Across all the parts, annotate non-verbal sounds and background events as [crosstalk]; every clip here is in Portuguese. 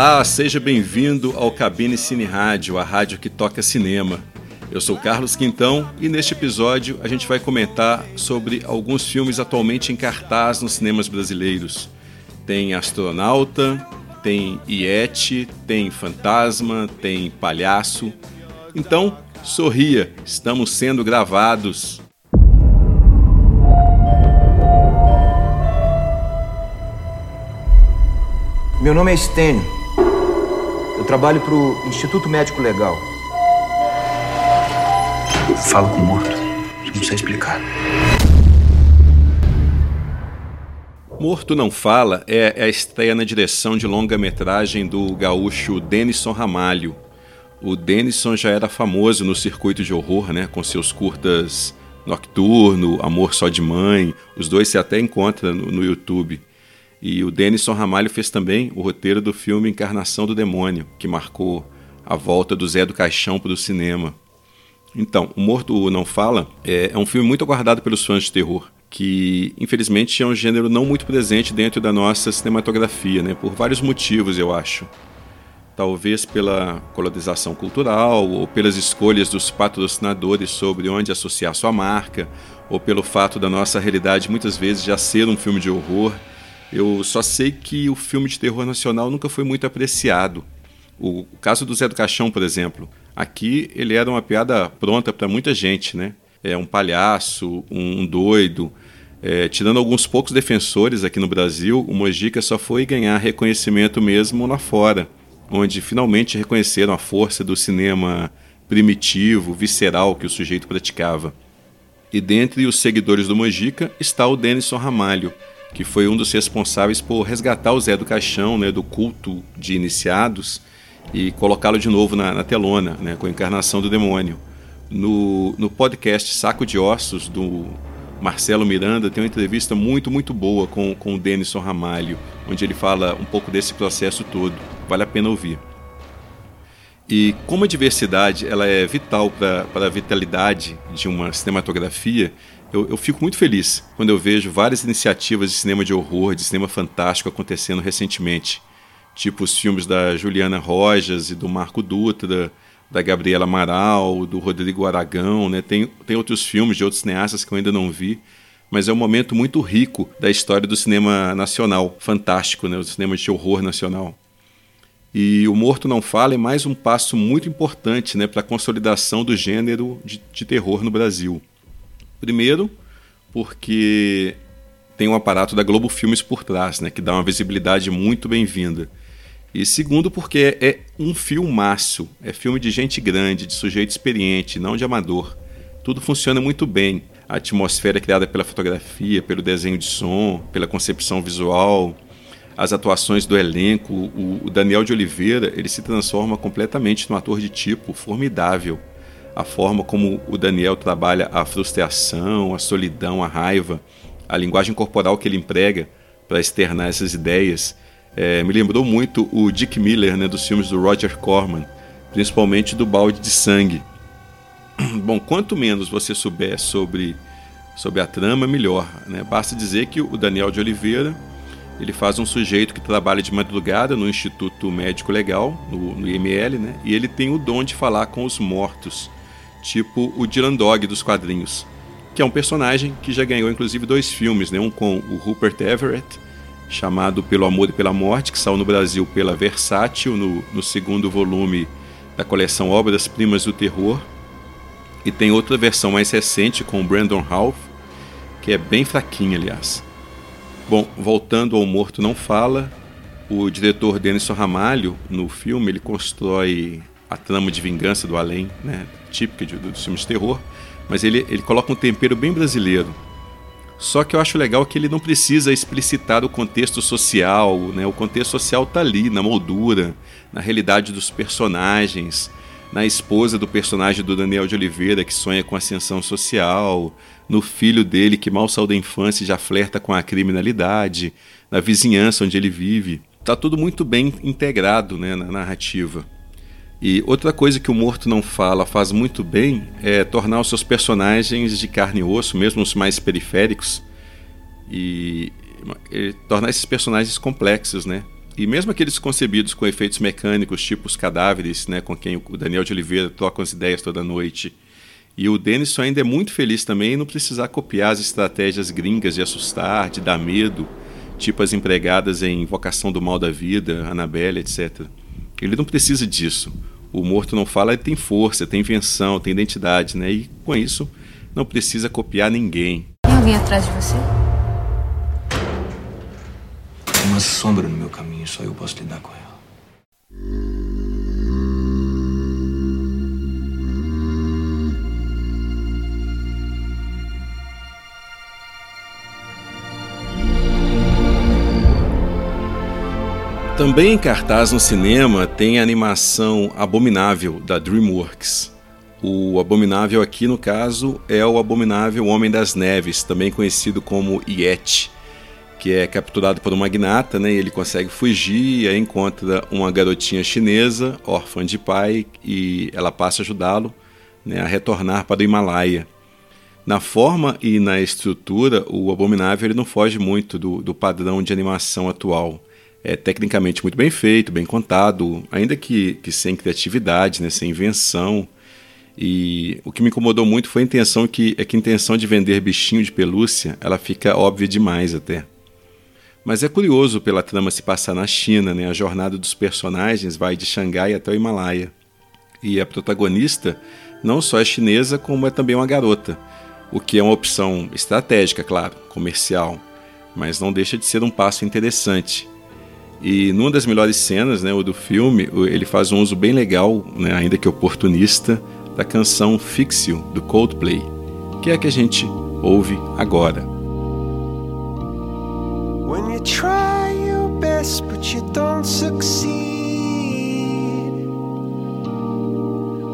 Olá, seja bem-vindo ao Cabine Cine Rádio, a rádio que toca cinema. Eu sou Carlos Quintão e neste episódio a gente vai comentar sobre alguns filmes atualmente em cartaz nos cinemas brasileiros. Tem Astronauta, tem Iete, tem Fantasma, tem Palhaço. Então, sorria, estamos sendo gravados. Meu nome é Estênio. Trabalho para o Instituto Médico Legal. Eu falo com o morto. Não sei explicar. Morto Não Fala é a estreia na direção de longa-metragem do gaúcho Denison Ramalho. O Denison já era famoso no circuito de horror, né, com seus curtas Nocturno, Amor Só de Mãe. Os dois se até encontram no, no YouTube. E o Denison Ramalho fez também o roteiro do filme Encarnação do Demônio, que marcou a volta do Zé do Caixão para o cinema. Então, O Morto Não Fala é, é um filme muito aguardado pelos fãs de terror, que infelizmente é um gênero não muito presente dentro da nossa cinematografia, né, por vários motivos, eu acho. Talvez pela colonização cultural, ou pelas escolhas dos patrocinadores sobre onde associar sua marca, ou pelo fato da nossa realidade muitas vezes já ser um filme de horror eu só sei que o filme de terror nacional nunca foi muito apreciado. O, caso do Zé do Caixão, por exemplo. Aqui ele era uma piada pronta para muita gente, né? É um palhaço, um, doido. É, tirando alguns poucos defensores aqui no Brasil, o Mojica só foi ganhar reconhecimento mesmo lá fora, onde finalmente reconheceram a força do cinema primitivo, visceral que o sujeito praticava. E dentre os seguidores do Mojica está o Denison Ramalho, que foi um dos responsáveis por resgatar o Zé do Caixão, né, do culto de iniciados, e colocá-lo de novo na, na telona, né, com a encarnação do demônio. No, no podcast Saco de Ossos, do Marcelo Miranda, tem uma entrevista muito, muito boa com, com o Denison Ramalho, onde ele fala um pouco desse processo todo. Vale a pena ouvir. E como a diversidade ela é vital para a vitalidade de uma cinematografia, eu, eu, fico muito feliz quando eu vejo várias iniciativas de cinema de horror, de cinema fantástico acontecendo recentemente. Tipo os filmes da Juliana Rojas e do Marco Dutra, da Gabriela Amaral, do Rodrigo Aragão. Né? Tem, tem outros filmes de outros cineastas que eu ainda não vi. Mas é um momento muito rico da história do cinema nacional, fantástico, né? o cinema de horror nacional. E O Morto Não Fala é mais um passo muito importante né, para a consolidação do gênero de, de terror no Brasil. Primeiro, porque tem um aparato da Globo Filmes por trás, né, que dá uma visibilidade muito bem-vinda. E segundo, porque é, é um filmaço, é filme de gente grande, de sujeito experiente, não de amador. Tudo funciona muito bem. A atmosfera é criada pela fotografia, pelo desenho de som, pela concepção visual, as atuações do elenco. O Daniel de Oliveira ele se transforma completamente num ator de tipo formidável a forma como o Daniel trabalha a frustração, a solidão, a raiva, a linguagem corporal que ele emprega para externar essas ideias, é, me lembrou muito o Dick Miller né, dos filmes do Roger Corman, principalmente do Balde de Sangue. [clears throat] Bom, quanto menos você souber sobre, sobre a trama, melhor. Né? Basta dizer que o Daniel de Oliveira ele faz um sujeito que trabalha de madrugada no Instituto Médico Legal, no, no IML, né? e ele tem o dom de falar com os mortos tipo o Dylan Dog dos quadrinhos, que é um personagem que já ganhou inclusive dois filmes, né? um com o Rupert Everett, chamado Pelo Amor e pela Morte, que saiu no Brasil pela Versátil, no, no segundo volume da coleção Obras Primas do Terror, e tem outra versão mais recente com o Brandon Ralph, que é bem fraquinha, aliás. Bom, voltando ao Morto Não Fala, o diretor Denison Ramalho, no filme, ele constrói a trama de vingança do além, né, típica de, dos filmes de terror, mas ele, ele coloca um tempero bem brasileiro. Só que eu acho legal que ele não precisa explicitar o contexto social, né? O contexto social tá ali, na moldura, na realidade dos personagens, na esposa do personagem do Daniel de Oliveira que sonha com ascensão social, no filho dele que mal saiu da infância e já flerta com a criminalidade, na vizinhança onde ele vive. Tá tudo muito bem integrado, né, na narrativa. E outra coisa que o Morto Não Fala faz muito bem é tornar os seus personagens de carne e osso, mesmo os mais periféricos, e, e tornar esses personagens complexos, né? e mesmo aqueles concebidos com efeitos mecânicos, tipo os cadáveres, né, com quem o Daniel de Oliveira troca as ideias toda noite. E o Denison ainda é muito feliz também em não precisar copiar as estratégias gringas de assustar, de dar medo, tipo as empregadas em Invocação do Mal da Vida, Annabelle, etc. Ele não precisa disso. O morto não fala, ele tem força, tem invenção, tem identidade, né? E com isso não precisa copiar ninguém. Tem alguém atrás de você? Uma sombra no meu caminho, só eu posso lidar com ela. Também em cartaz no cinema tem a animação Abominável da DreamWorks. O Abominável aqui, no caso, é o Abominável Homem das Neves, também conhecido como Yeti, que é capturado por um magnata, né? Ele consegue fugir e aí encontra uma garotinha chinesa, órfã de pai, e ela passa a ajudá-lo né, a retornar para o Himalaia. Na forma e na estrutura, o Abominável ele não foge muito do, do padrão de animação atual é tecnicamente muito bem feito, bem contado, ainda que, que sem criatividade, né, sem invenção. E o que me incomodou muito foi a intenção que é que a intenção de vender bichinho de pelúcia, ela fica óbvia demais até. Mas é curioso pela trama se passar na China, né? A jornada dos personagens vai de Xangai até o Himalaia. E a protagonista não só é chinesa, como é também uma garota, o que é uma opção estratégica, claro, comercial, mas não deixa de ser um passo interessante. E numa das melhores cenas né, do filme, ele faz um uso bem legal, né, ainda que oportunista, da canção Fix You, do Coldplay, que é a que a gente ouve agora. When you try your best but you don't succeed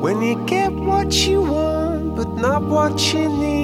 When you get what you want but not what you need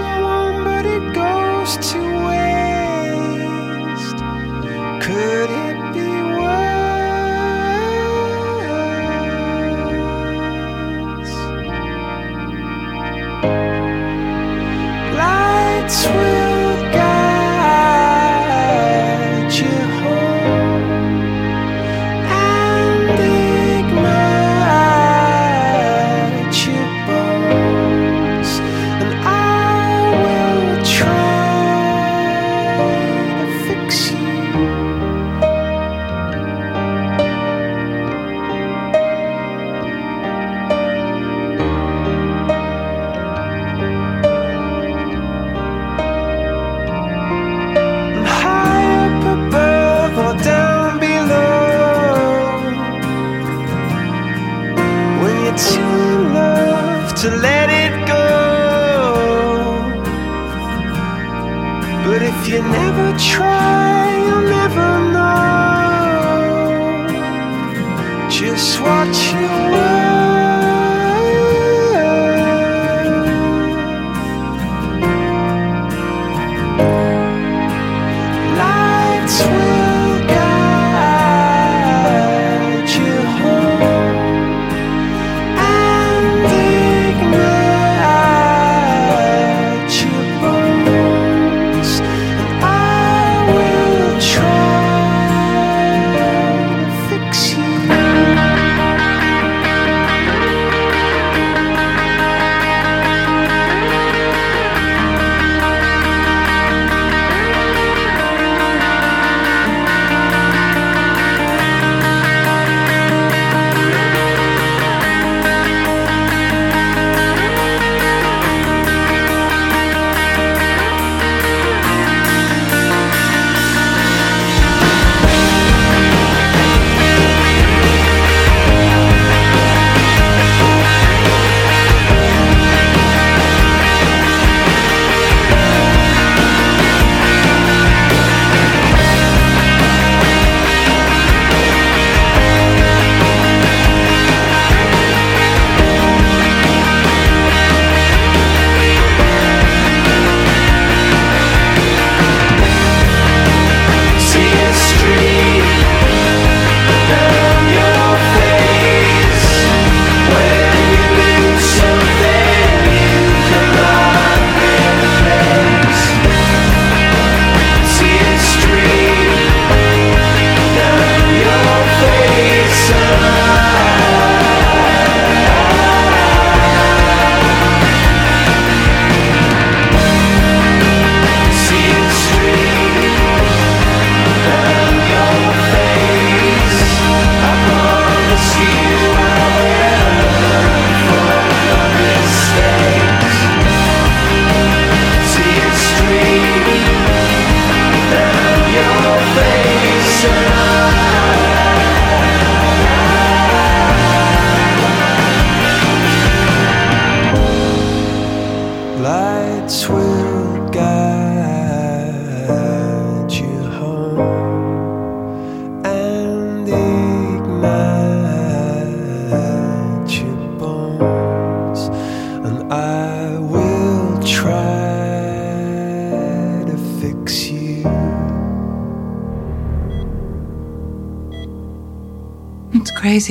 but it goes to waste. Could it Just what you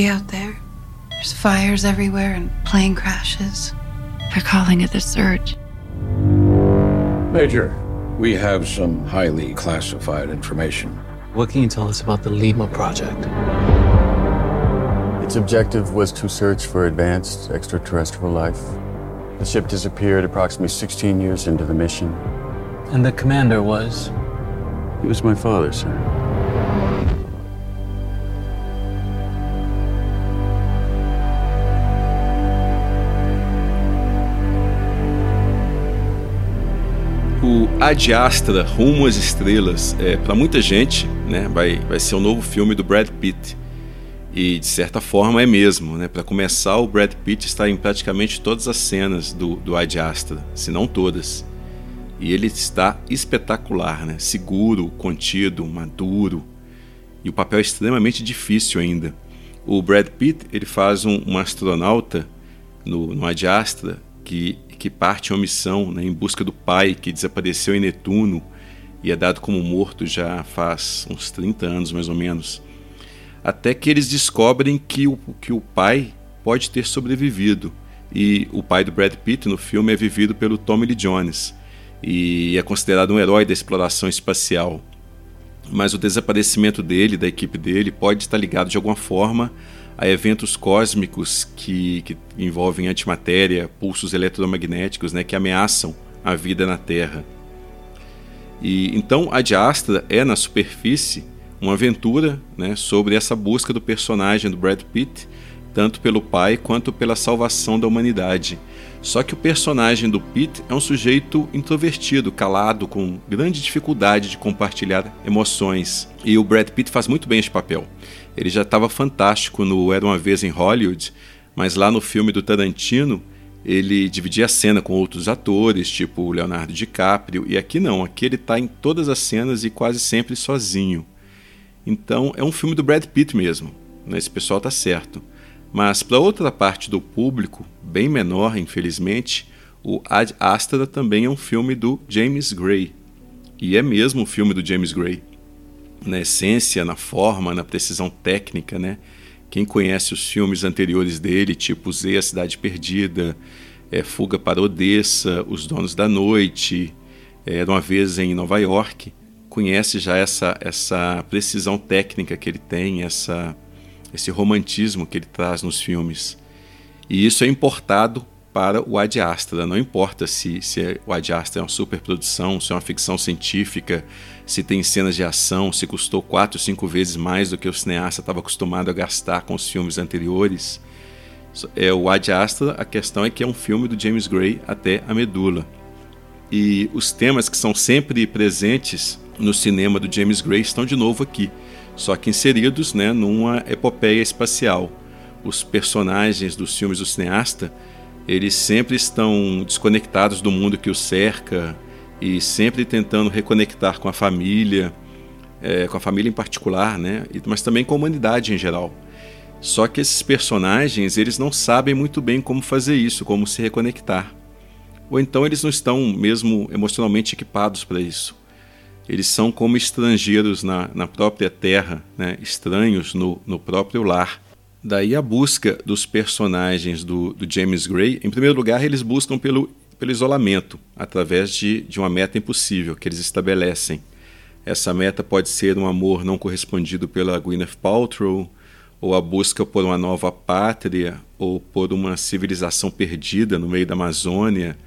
crazy out there. There's fires everywhere and plane crashes. They're calling it the surge. Major, we have some highly classified information. What can you tell us about the Lima project? Its objective was to search for advanced extraterrestrial life. The ship disappeared approximately 16 years into the mission. And the commander was? He was my father, sir. Ad Astra, Rumo às Estrelas, é, para muita gente, né, vai, vai ser o novo filme do Brad Pitt. E de certa forma é mesmo, né? Para começar, o Brad Pitt está em praticamente todas as cenas do, do Ad Astra, se não todas. E ele está espetacular, né? Seguro, contido, maduro. E o papel é extremamente difícil ainda. O Brad Pitt ele faz um, um astronauta no, no Ad Astra que, que parte em uma missão né, em busca do pai que desapareceu em Netuno e é dado como morto já faz uns 30 anos mais ou menos até que eles descobrem que o, que o pai pode ter sobrevivido. E o pai do Brad Pitt no filme é vivido pelo Tommy Lee Jones e é considerado um herói da exploração espacial. Mas o desaparecimento dele, da equipe dele, pode estar ligado de alguma forma a eventos cósmicos que, que envolvem antimatéria, pulsos eletromagnéticos né, que ameaçam a vida na Terra. E então a Astra é na superfície uma aventura né, sobre essa busca do personagem do Brad Pitt, tanto pelo pai quanto pela salvação da humanidade. Só que o personagem do Pitt é um sujeito introvertido, calado, com grande dificuldade de compartilhar emoções. E o Brad Pitt faz muito bem esse papel. Ele já estava fantástico no Era uma Vez em Hollywood, mas lá no filme do Tarantino ele dividia a cena com outros atores, tipo o Leonardo DiCaprio, e aqui não, aqui ele está em todas as cenas e quase sempre sozinho. Então é um filme do Brad Pitt mesmo. Né? Esse pessoal está certo. Mas para outra parte do público, bem menor, infelizmente, o Ad Astra também é um filme do James Gray. E é mesmo um filme do James Gray. Na essência, na forma, na precisão técnica, né? Quem conhece os filmes anteriores dele, tipo Z, A Cidade Perdida, é, Fuga para Odessa, Os Donos da Noite, é, Era uma Vez em Nova York, conhece já essa, essa precisão técnica que ele tem, essa, esse romantismo que ele traz nos filmes. E isso é importado para o Ad Astra. Não importa se, se o Ad Astra é uma superprodução, se é uma ficção científica, se tem cenas de ação, se custou quatro, cinco vezes mais do que o cineasta estava acostumado a gastar com os filmes anteriores. É o Ad Astra, a questão é que é um filme do James Gray até a medula. E os temas que são sempre presentes no cinema do James Gray estão de novo aqui, só que inseridos né, numa epopeia espacial. Os personagens dos filmes do cineasta, eles sempre estão desconectados do mundo que os cerca e sempre tentando reconectar com a família, é, com a família em particular, né, mas também com a humanidade em geral. Só que esses personagens, eles não sabem muito bem como fazer isso, como se reconectar. Ou então eles não estão mesmo emocionalmente equipados para isso eles são como estrangeiros na, na própria terra, né? estranhos no, no próprio lar. Daí a busca dos personagens do, do James Gray, em primeiro lugar, eles buscam pelo, pelo isolamento, através de, de uma meta impossível que eles estabelecem. Essa meta pode ser um amor não correspondido pela Gwyneth Paltrow, ou a busca por uma nova pátria, ou por uma civilização perdida no meio da Amazônia,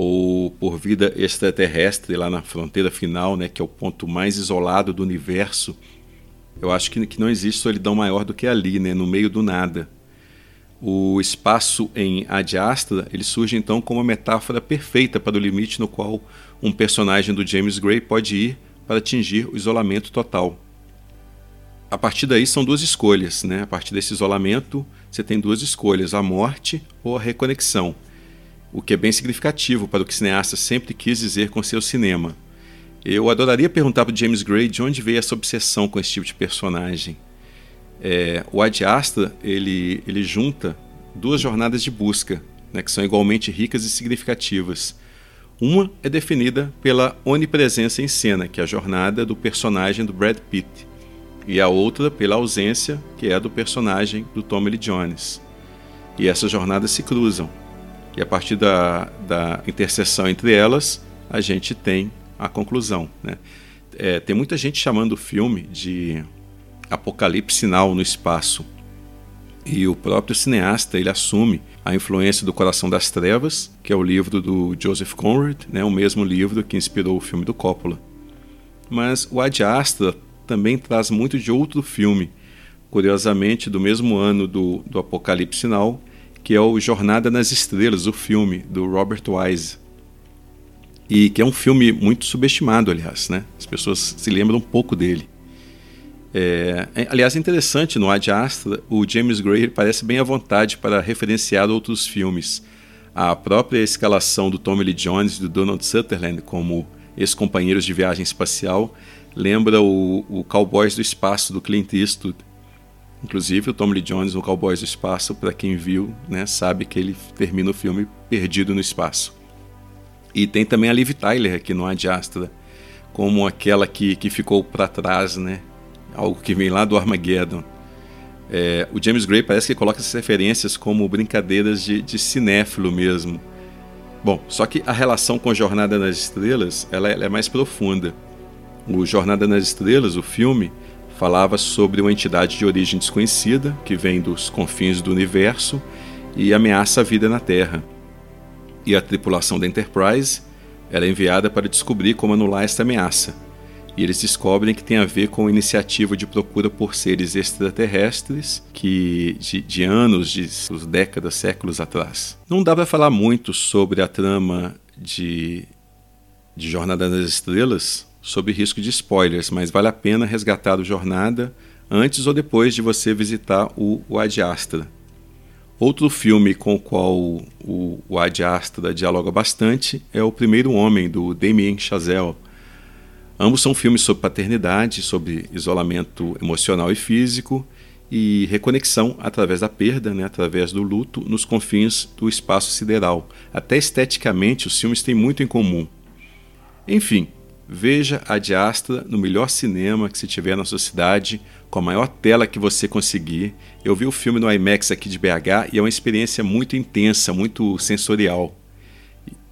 ou por vida extraterrestre lá na fronteira final, né, que é o ponto mais isolado do universo, eu acho que, que não existe solidão maior do que ali, né, no meio do nada. O espaço em Ad Astra ele surge então como uma metáfora perfeita para o limite no qual um personagem do James Gray pode ir para atingir o isolamento total. A partir daí são duas escolhas, né? A partir desse isolamento você tem duas escolhas: a morte ou a reconexão o que é bem significativo para o que o cineasta sempre quis dizer com seu cinema. Eu adoraria perguntar para James Gray de onde veio essa obsessão com esse tipo de personagem. É, o Ad Astra ele, ele junta duas jornadas de busca, né, que são igualmente ricas e significativas. Uma é definida pela onipresença em cena, que é a jornada do personagem do Brad Pitt. e a outra pela ausência, que é do personagem do Tommy Lee Jones. E essas jornadas se cruzam. E a partir da, da interseção entre elas, a gente tem a conclusão. Né? É, tem muita gente chamando o filme de Apocalipse Sinal no espaço. E o próprio cineasta ele assume a influência do Coração das Trevas, que é o livro do Joseph Conrad, né, o mesmo livro que inspirou o filme do Coppola. Mas o Ad Astra também traz muito de outro filme, curiosamente do mesmo ano do, do Apocalipse Sinal, que é o Jornada nas Estrelas, o filme do Robert Wise. E que é um filme muito subestimado, aliás, né? As pessoas se lembram um pouco dele. É, é, aliás, é interessante no Ad Astra, o James Gray parece bem à vontade para referenciar outros filmes. A própria escalação do Tommy Lee Jones e do Donald Sutherland como ex-companheiros de viagem espacial lembra o, o Cowboys do Espaço do Clint Eastwood. Inclusive, o Tommy Lee Jones no Cowboys do Espaço, para quem viu, né, sabe que ele termina o filme perdido no espaço. E tem também a Liv Tyler aqui no Ad Astra, como aquela que, que ficou para trás, né? algo que vem lá do Armageddon. É, o James Gray parece que coloca essas referências como brincadeiras de, de cinéfilo mesmo. Bom, só que a relação com Jornada nas Estrelas ela, ela é mais profunda. O Jornada nas Estrelas, o filme, falava sobre uma entidade de origem desconhecida que vem dos confins do universo e ameaça a vida na Terra. E a tripulação da Enterprise era enviada para descobrir como anular esta ameaça e eles descobrem que tem a ver com a iniciativa de procura por seres extraterrestres que de, de anos, de décadas, séculos atrás. Não dá para falar muito sobre a trama de, de Jornada nas Estrelas sob risco de spoilers, mas vale a pena resgatar o Jornada antes ou depois de você visitar o, Ad Astra. Outro filme com o qual o, o Ad Astra dialoga bastante é O Primeiro Homem, do Damien Chazelle, Ambos são filmes sobre paternidade, sobre isolamento emocional e físico e reconexão através da perda, né, através do luto, nos confins do espaço sideral. Até esteticamente, os filmes têm muito em comum. Enfim, veja a Diastra no melhor cinema que se tiver na sua cidade, com a maior tela que você conseguir. Eu vi o filme no IMAX aqui de BH e é uma experiência muito intensa, muito sensorial.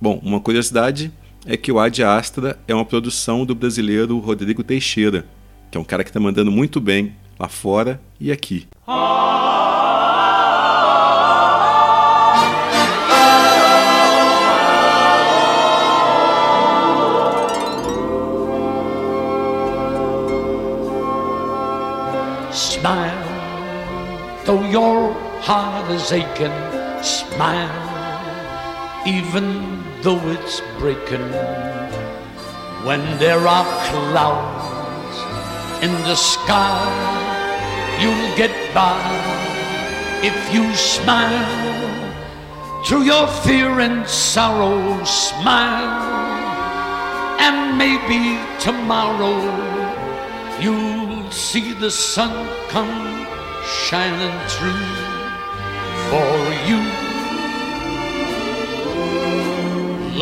Bom, uma curiosidade é que o Ad Astra é uma produção do brasileiro Rodrigo Teixeira, que é um cara que está mandando muito bem lá fora e aqui. Smile, heart is aching. Smile, even though it's breaking. When there are clouds in the sky, you'll get by if you smile. Through your fear and sorrow, smile, and maybe tomorrow you'll see the sun come shining through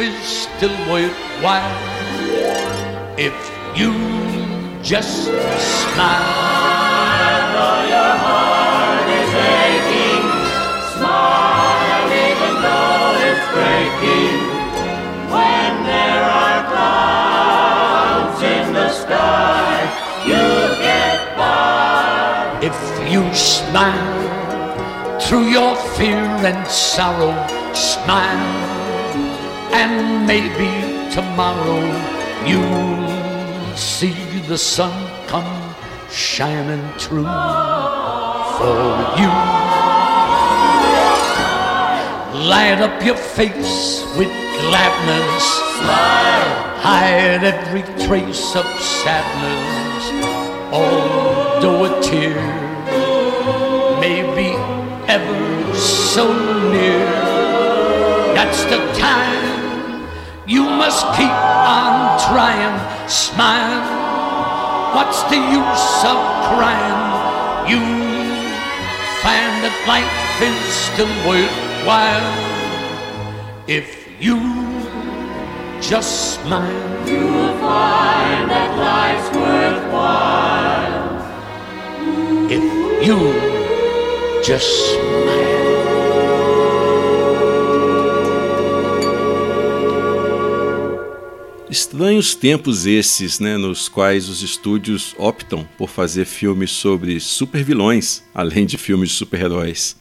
is still worthwhile if you just smile. Though your heart is aching, smile even though it's breaking. When there are clouds in the sky, you get by. If you smile through your fear and sorrow, smile and maybe tomorrow you'll see the sun come shining through for you. Light up your face with gladness. Smile. Hide every trace of sadness. Although a tear may be ever so near. That's the time you must keep on trying. Smile. What's the use of crying? You find that life is still worthwhile if you just smile. You will find that life's worthwhile. If you just smile. Estranhos tempos esses, né, nos quais os estúdios optam por fazer filmes sobre supervilões, além de filmes de super-heróis.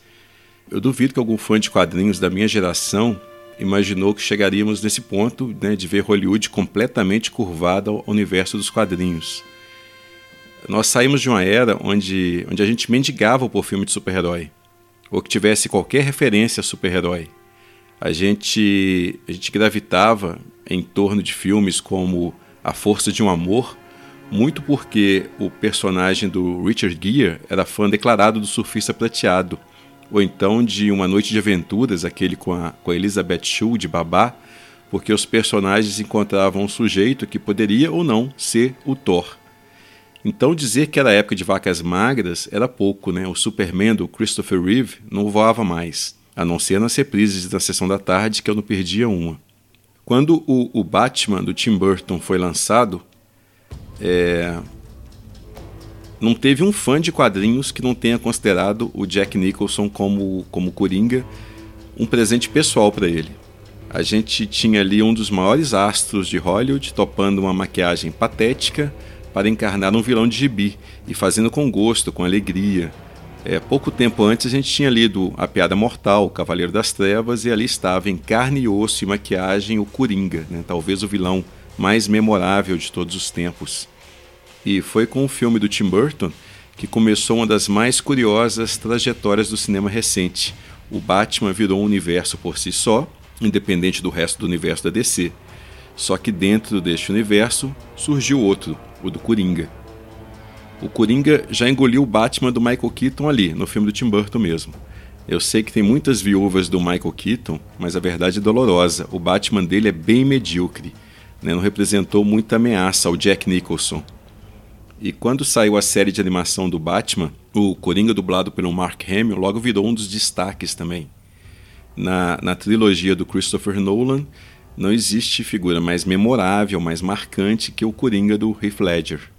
Eu duvido que algum fã de quadrinhos da minha geração imaginou que chegaríamos nesse ponto né, de ver Hollywood completamente curvada ao universo dos quadrinhos. Nós saímos de uma era onde, onde a gente mendigava por filme de super-herói, ou que tivesse qualquer referência a super-herói. A gente, a gente gravitava em torno de filmes como A Força de um Amor, muito porque o personagem do Richard Gere era fã declarado do surfista prateado, ou então de Uma Noite de Aventuras, aquele com a, com a Elizabeth Shue de babá, porque os personagens encontravam um sujeito que poderia ou não ser o Thor. Então dizer que era época de vacas magras era pouco, né? O Superman do Christopher Reeve não voava mais, a não ser nas reprises da sessão da tarde que eu não perdia uma. Quando o, o Batman do Tim Burton foi lançado, é, não teve um fã de quadrinhos que não tenha considerado o Jack Nicholson como, como Coringa um presente pessoal para ele. A gente tinha ali um dos maiores astros de Hollywood topando uma maquiagem patética para encarnar um vilão de gibi e fazendo com gosto, com alegria. É, pouco tempo antes a gente tinha lido A Piada Mortal, o Cavaleiro das Trevas, e ali estava em carne e osso e maquiagem o Coringa, né? talvez o vilão mais memorável de todos os tempos. E foi com o filme do Tim Burton que começou uma das mais curiosas trajetórias do cinema recente. O Batman virou um universo por si só, independente do resto do universo da DC. Só que dentro deste universo surgiu outro, o do Coringa. O Coringa já engoliu o Batman do Michael Keaton ali, no filme do Tim Burton mesmo. Eu sei que tem muitas viúvas do Michael Keaton, mas a verdade é dolorosa. O Batman dele é bem medíocre. Né? Não representou muita ameaça ao Jack Nicholson. E quando saiu a série de animação do Batman, o Coringa dublado pelo Mark Hamill logo virou um dos destaques também. Na, na trilogia do Christopher Nolan, não existe figura mais memorável, mais marcante que o Coringa do Heath Ledger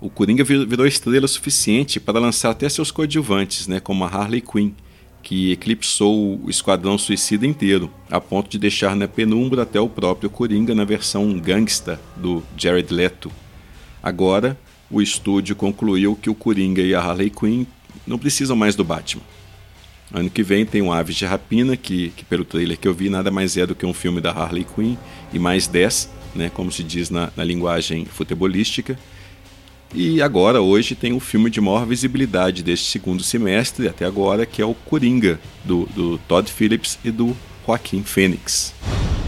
o Coringa virou estrela suficiente para lançar até seus coadjuvantes, né, como a Harley Quinn, que eclipsou o Esquadrão Suicida inteiro, a ponto de deixar na penumbra até o próprio Coringa na versão gangsta do Jared Leto. Agora, o estúdio concluiu que o Coringa e a Harley Quinn não precisam mais do Batman. Ano que vem tem o Aves de Rapina, que, que pelo trailer que eu vi nada mais é do que um filme da Harley Quinn, e mais 10, né, como se diz na, na linguagem futebolística. E agora, hoje, tem o filme de maior visibilidade deste segundo semestre até agora, que é o Coringa, do, do Todd Phillips e do Joaquim Phoenix.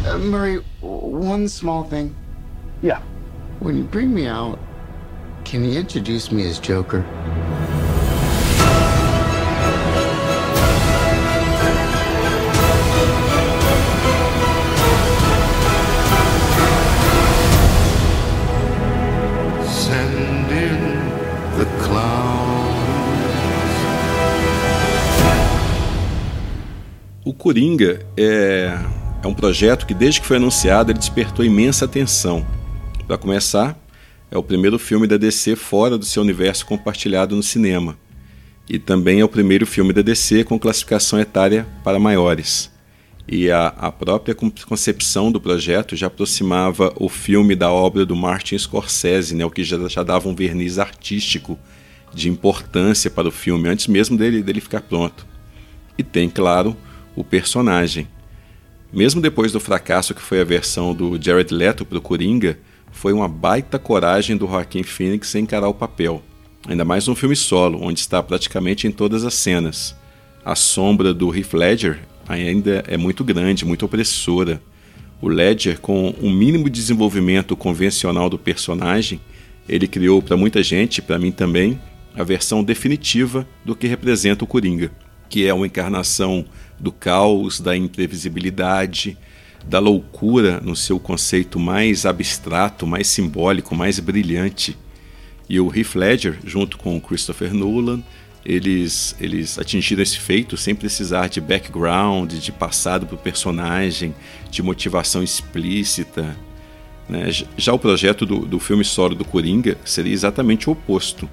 Uh, Murray, one small thing. Yeah. When you bring me out, can you introduce me as Joker? O Coringa é, é um projeto que, desde que foi anunciado, ele despertou imensa atenção. Para começar, é o primeiro filme da DC fora do seu universo compartilhado no cinema. E também é o primeiro filme da DC com classificação etária para maiores. E a, a própria concepção do projeto já aproximava o filme da obra do Martin Scorsese, né, o que já, já dava um verniz artístico de importância para o filme, antes mesmo dele, dele ficar pronto. E tem, claro, o personagem. Mesmo depois do fracasso que foi a versão do Jared Leto para o Coringa, foi uma baita coragem do Joaquim Phoenix encarar o papel. Ainda mais num filme solo, onde está praticamente em todas as cenas. A sombra do Heath Ledger ainda é muito grande, muito opressora. O Ledger, com um mínimo de desenvolvimento convencional do personagem, ele criou para muita gente, para mim também, a versão definitiva do que representa o Coringa. Que é uma encarnação do caos, da imprevisibilidade, da loucura no seu conceito mais abstrato, mais simbólico, mais brilhante. E o Heath Ledger, junto com o Christopher Nolan, eles, eles atingiram esse feito sem precisar de background, de passado para o personagem, de motivação explícita. Né? Já o projeto do, do filme solo do Coringa seria exatamente o oposto.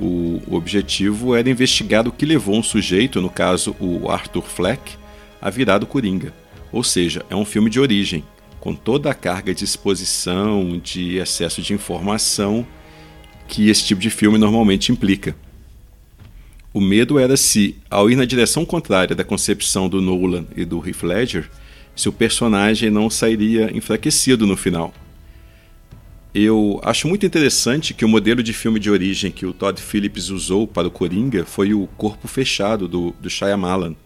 O, objetivo era investigar o que levou um sujeito, no caso o Arthur Fleck, a virar o Coringa. Ou seja, é um filme de origem, com toda a carga de exposição, de excesso de informação que esse tipo de filme normalmente implica. O medo era se, ao ir na direção contrária da concepção do Nolan e do Heath Ledger, se o personagem não sairia enfraquecido no final. Eu acho muito interessante que o modelo de filme de origem que o Todd Phillips usou para o Coringa foi o corpo fechado do, do Shyamalan.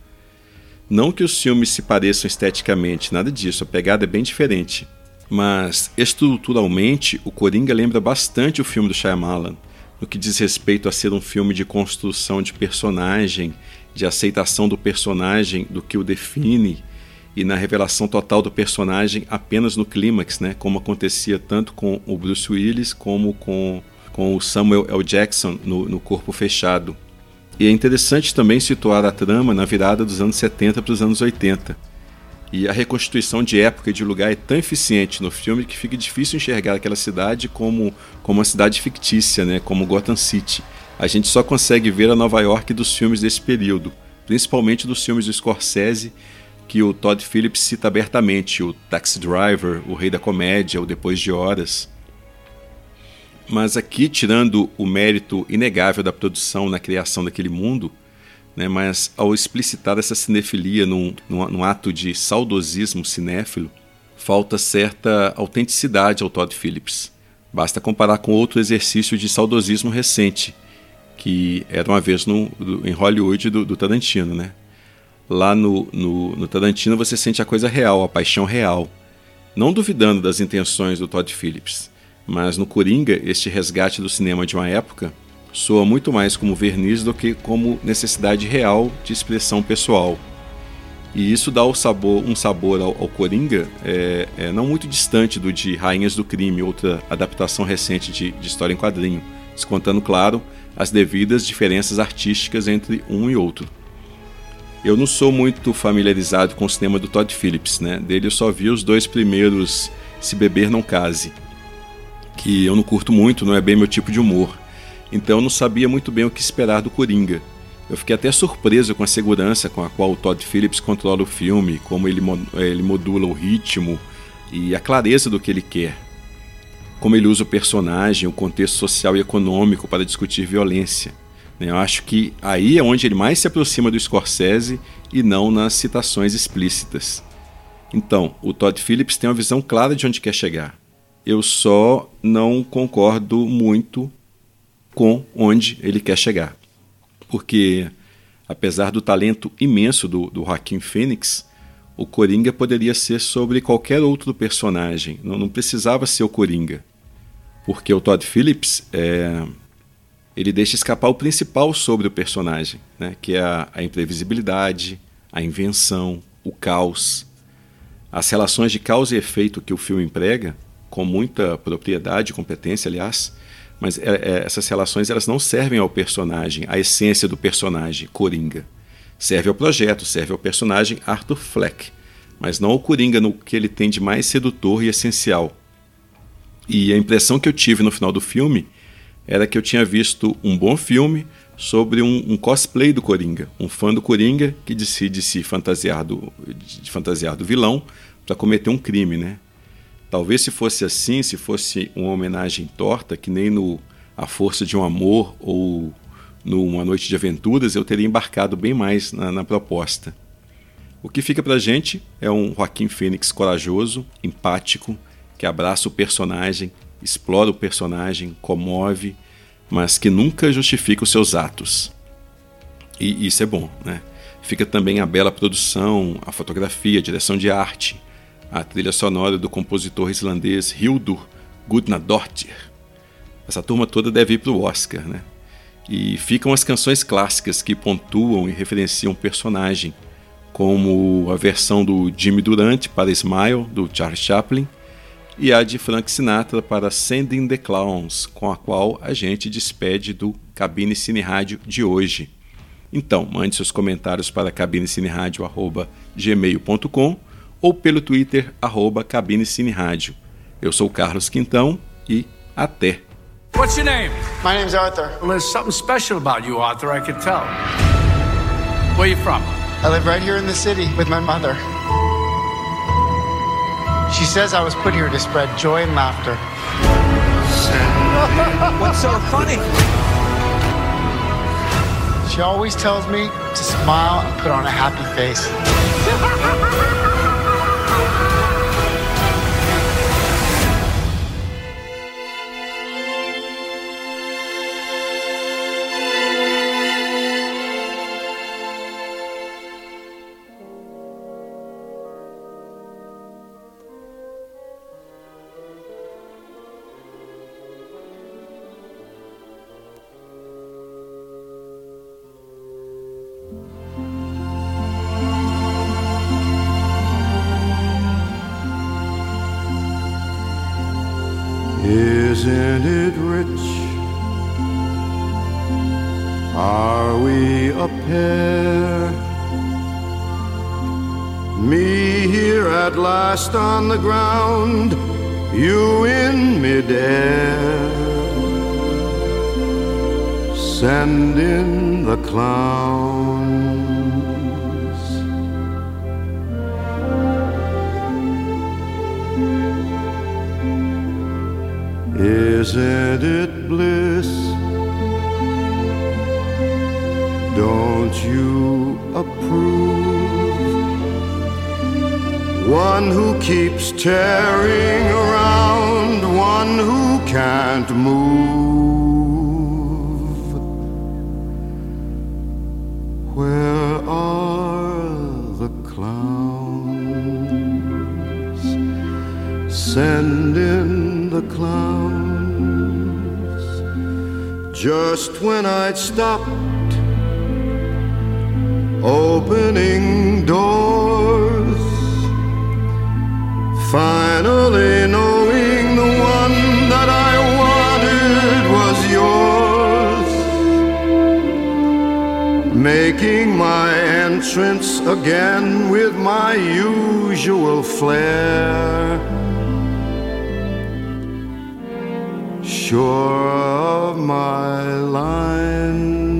Não que os filmes se pareçam esteticamente, nada disso, a pegada é bem diferente. Mas, estruturalmente, o Coringa lembra bastante o filme do Shyamalan, no que diz respeito a ser um filme de construção de personagem, de aceitação do personagem, do que o define, e na revelação total do personagem apenas no clímax, né? como acontecia tanto com o Bruce Willis como com, com o Samuel L. Jackson no, no Corpo Fechado. E é interessante também situar a trama na virada dos anos 70 para os anos 80 e a reconstituição de época e de lugar é tão eficiente no filme que fica difícil enxergar aquela cidade como, como uma cidade fictícia, né, como Gotham City. A gente só consegue ver a Nova York dos filmes desse período, principalmente dos filmes do Scorsese, que o Todd Phillips cita abertamente, o Taxi Driver, o Rei da Comédia, o Depois de Horas. Mas aqui, tirando o mérito inegável da produção na criação daquele mundo, né, mas ao explicitar essa cinefilia num, num, num, ato de saudosismo cinéfilo, falta certa autenticidade ao Todd Phillips. Basta comparar com outro exercício de saudosismo recente, que era uma vez no, do, em Hollywood do, do Tarantino. Né? Lá no, no, no Tarantino você sente a coisa real, a paixão real, não duvidando das intenções do Todd Phillips. Mas no Coringa, este resgate do cinema de uma época soa muito mais como verniz do que como necessidade real de expressão pessoal. E isso dá sabor, um sabor ao, ao Coringa é, é, não muito distante do de Rainhas do Crime, outra adaptação recente de, de história em quadrinho, descontando, claro, as devidas diferenças artísticas entre um e outro. Eu não sou muito familiarizado com o cinema do Todd Phillips, né? Dele eu só vi os dois primeiros Se Beber Não Case, que eu não curto muito, não é bem meu tipo de humor então eu não sabia muito bem o que esperar do Coringa. Eu fiquei até surpreso com a segurança com a qual o Todd Phillips controla o filme, como ele, ele modula o ritmo e a clareza do que ele quer. Como ele usa o personagem, o contexto social e econômico para discutir violência. Né? Eu acho que aí é onde ele mais se aproxima do Scorsese e não nas citações explícitas. Então, o Todd Phillips tem uma visão clara de onde quer chegar. Eu só não concordo muito com onde ele quer chegar. Porque, apesar do talento imenso do, do Joaquim Phoenix, o Coringa poderia ser sobre qualquer outro personagem, não, não precisava ser o Coringa. Porque o Todd Phillips é, ele deixa escapar o principal sobre o personagem, né, que é a, a imprevisibilidade, a invenção, o caos. As relações de causa e efeito que o filme emprega, com muita propriedade e competência, aliás, mas é, é, essas relações elas não servem ao personagem, à essência do personagem Coringa. Serve ao projeto, serve ao personagem Arthur Fleck, mas não ao Coringa no que ele tem de mais sedutor e essencial. E a impressão que eu tive no final do filme era que eu tinha visto um bom filme sobre um, um cosplay do Coringa, um fã do Coringa que decide se fantasiar do, de fantasiar do vilão para cometer um crime, né? Talvez se fosse assim, se fosse uma homenagem torta, que nem no A Força de um Amor ou no Uma Noite de Aventuras, eu teria embarcado bem mais na, na proposta. O que fica pra gente é um Joaquim Fênix corajoso, empático, que abraça o personagem, explora o personagem, comove, mas que nunca justifica os seus atos. E isso é bom, né? Fica também a bela produção, a fotografia, a direção de arte, a trilha sonora do compositor islandês Hildur Gudnadottir. Essa turma toda deve ir para o Oscar, né? E ficam as canções clássicas que pontuam e referenciam o personagem, como a versão do Jimmy Durante para Smile, do Charles Chaplin, e a de Frank Sinatra para Sending the Clowns, com a qual a gente despede do Cabine Cine Rádio de hoje. Então, mande seus comentários para cabinecineradio.gmail.com ou pelo Twitter, arroba Cabine Cine Rádio. Eu sou Carlos Quintão e até! What's your name? My name's Arthur. Well, there's something special about you, Arthur, I can tell. Where you from? I live right here in the city with my mother. She says I was put here to spread joy and laughter. [laughs] What's so funny? She always tells me to smile and put on a happy face. Me here at last on the ground, you in midair. Send in the clowns. Isn't it bliss? Don't you approve? One who keeps tearing around, one who can't move. Where are the clowns? Send in the clowns. Just when I'd stopped opening doors, finally knowing the one that I wanted was yours, making my entrance again with my usual flair. Sure of my lines,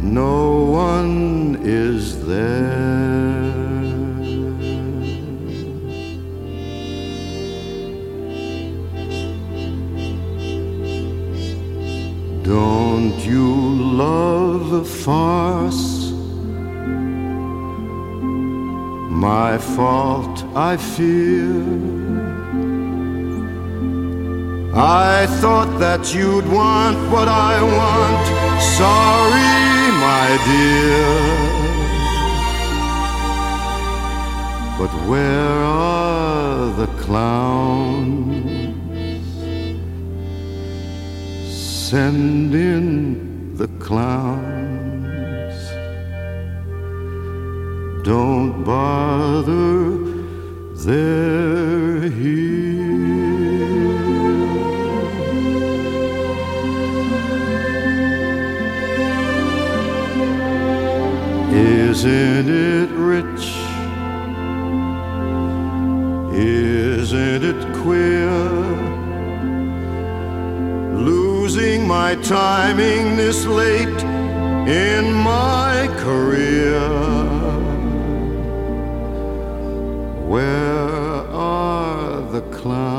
no one is there. Don't you love a farce? My fault, I fear. I thought that you'd want what I want. Sorry, my dear. But where are the clowns? Send in the clowns. Don't bother, they're here. In my career. Where are the clowns?